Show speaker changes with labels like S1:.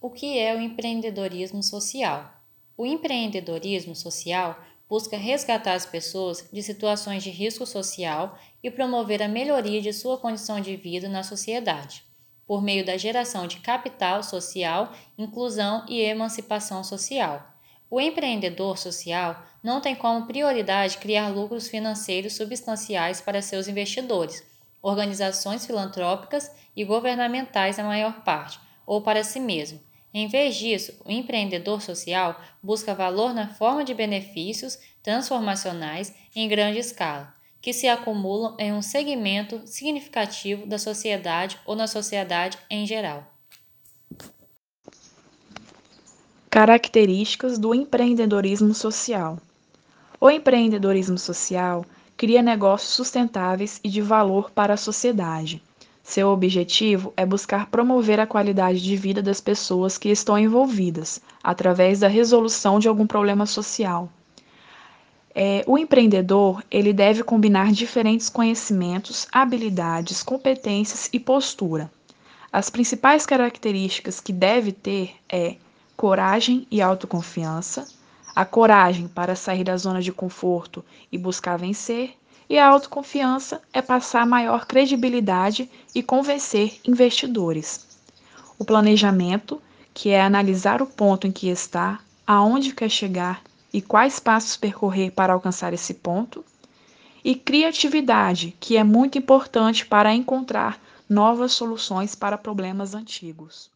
S1: O que é o empreendedorismo social? O empreendedorismo social busca resgatar as pessoas de situações de risco social e promover a melhoria de sua condição de vida na sociedade, por meio da geração de capital social, inclusão e emancipação social. O empreendedor social não tem como prioridade criar lucros financeiros substanciais para seus investidores, organizações filantrópicas e governamentais, a maior parte, ou para si mesmo em vez disso, o empreendedor social busca valor na forma de benefícios transformacionais em grande escala, que se acumulam em um segmento significativo da sociedade ou na sociedade em geral.
S2: Características do empreendedorismo social. O empreendedorismo social cria negócios sustentáveis e de valor para a sociedade seu objetivo é buscar promover a qualidade de vida das pessoas que estão envolvidas, através da resolução de algum problema social. É, o empreendedor ele deve combinar diferentes conhecimentos, habilidades, competências e postura. As principais características que deve ter é coragem e autoconfiança, a coragem para sair da zona de conforto e buscar vencer, e a autoconfiança é passar maior credibilidade e convencer investidores. O planejamento, que é analisar o ponto em que está, aonde quer chegar e quais passos percorrer para alcançar esse ponto. E criatividade, que é muito importante para encontrar novas soluções para problemas antigos.